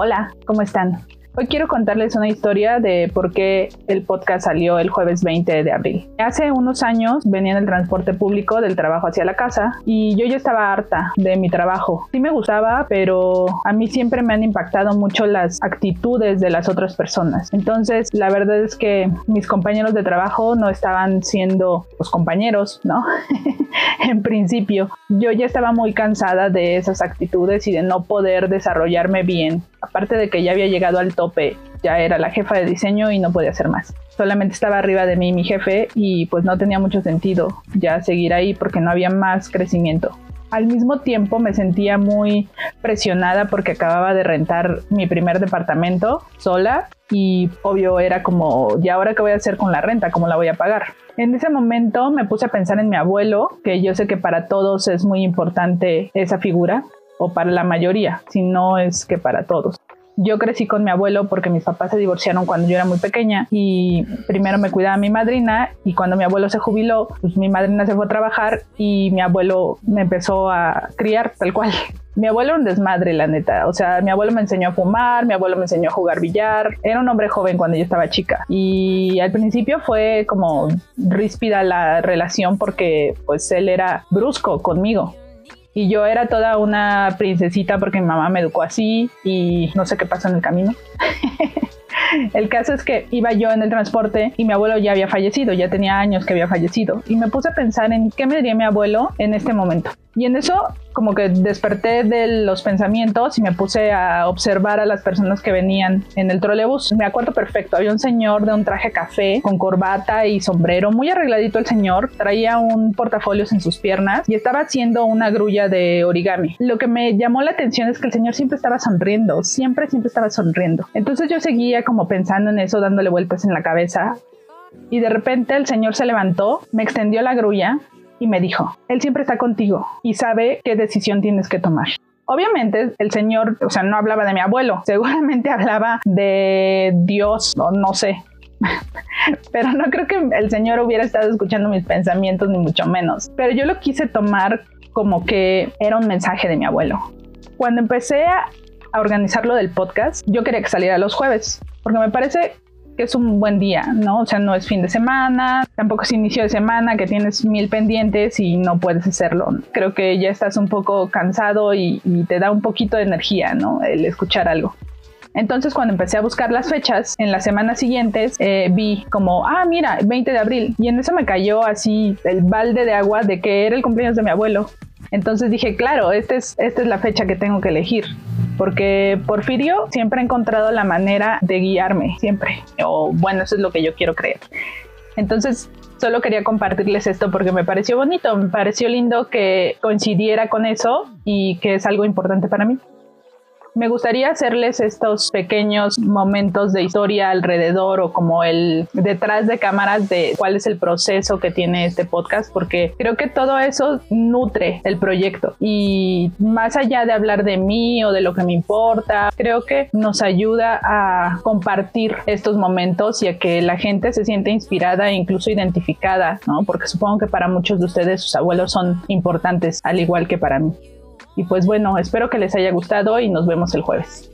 Hola, ¿cómo están? Hoy quiero contarles una historia de por qué el podcast salió el jueves 20 de abril. Hace unos años venía en el transporte público del trabajo hacia la casa y yo ya estaba harta de mi trabajo. Sí me gustaba, pero a mí siempre me han impactado mucho las actitudes de las otras personas. Entonces, la verdad es que mis compañeros de trabajo no estaban siendo los compañeros, ¿no? en principio, yo ya estaba muy cansada de esas actitudes y de no poder desarrollarme bien aparte de que ya había llegado al tope, ya era la jefa de diseño y no podía hacer más. Solamente estaba arriba de mí mi jefe y pues no tenía mucho sentido ya seguir ahí porque no había más crecimiento. Al mismo tiempo me sentía muy presionada porque acababa de rentar mi primer departamento sola y obvio era como, ¿y ahora qué voy a hacer con la renta? ¿Cómo la voy a pagar? En ese momento me puse a pensar en mi abuelo, que yo sé que para todos es muy importante esa figura, o para la mayoría, si no es que para todos. Yo crecí con mi abuelo porque mis papás se divorciaron cuando yo era muy pequeña y primero me cuidaba mi madrina y cuando mi abuelo se jubiló, pues mi madrina se fue a trabajar y mi abuelo me empezó a criar tal cual. Mi abuelo era un desmadre, la neta. O sea, mi abuelo me enseñó a fumar, mi abuelo me enseñó a jugar billar. Era un hombre joven cuando yo estaba chica. Y al principio fue como ríspida la relación porque pues él era brusco conmigo y yo era toda una princesita porque mi mamá me educó así y no sé qué pasó en el camino. El caso es que iba yo en el transporte y mi abuelo ya había fallecido, ya tenía años que había fallecido y me puse a pensar en qué me diría mi abuelo en este momento. Y en eso como que desperté de los pensamientos y me puse a observar a las personas que venían en el trolebús. Me acuerdo perfecto, había un señor de un traje café con corbata y sombrero, muy arregladito el señor, traía un portafolios en sus piernas y estaba haciendo una grulla de origami. Lo que me llamó la atención es que el señor siempre estaba sonriendo, siempre, siempre estaba sonriendo. Entonces yo seguía como pensando en eso, dándole vueltas en la cabeza y de repente el señor se levantó, me extendió la grulla y me dijo, Él siempre está contigo y sabe qué decisión tienes que tomar. Obviamente el señor, o sea, no hablaba de mi abuelo, seguramente hablaba de Dios, o no sé. Pero no creo que el señor hubiera estado escuchando mis pensamientos, ni mucho menos. Pero yo lo quise tomar como que era un mensaje de mi abuelo. Cuando empecé a, organizar lo del podcast, yo quería que saliera los jueves, porque me parece que es un buen día, ¿no? O sea, no es fin de semana, tampoco es inicio de semana que tienes mil pendientes y no puedes hacerlo. Creo que ya estás un poco cansado y, te da un poquito de energía, ¿no? El escuchar algo. Entonces cuando empecé a buscar las fechas, en las semanas siguientes eh, vi como, ah, mira, 20 de abril. Y en eso me cayó así el balde de agua de que era el cumpleaños de mi abuelo. Entonces dije, claro, este es, esta es la fecha que tengo que elegir porque Porfirio siempre ha encontrado la manera de guiarme, siempre, o bueno, eso es lo que yo quiero creer. Entonces, solo quería compartirles esto porque me pareció bonito, me pareció lindo que coincidiera con eso y que es algo importante para mí. Me gustaría hacerles estos pequeños momentos de historia alrededor o como el detrás de cámaras de cuál es el proceso que tiene este podcast, porque creo que todo eso nutre el proyecto y más allá de hablar de mí o de lo que me importa, creo que nos ayuda a compartir estos momentos y a que la gente se siente inspirada e incluso identificada, ¿no? Porque supongo que para muchos de ustedes sus abuelos son importantes, al igual que para mí. Y pues bueno, espero que les haya gustado y nos vemos el jueves.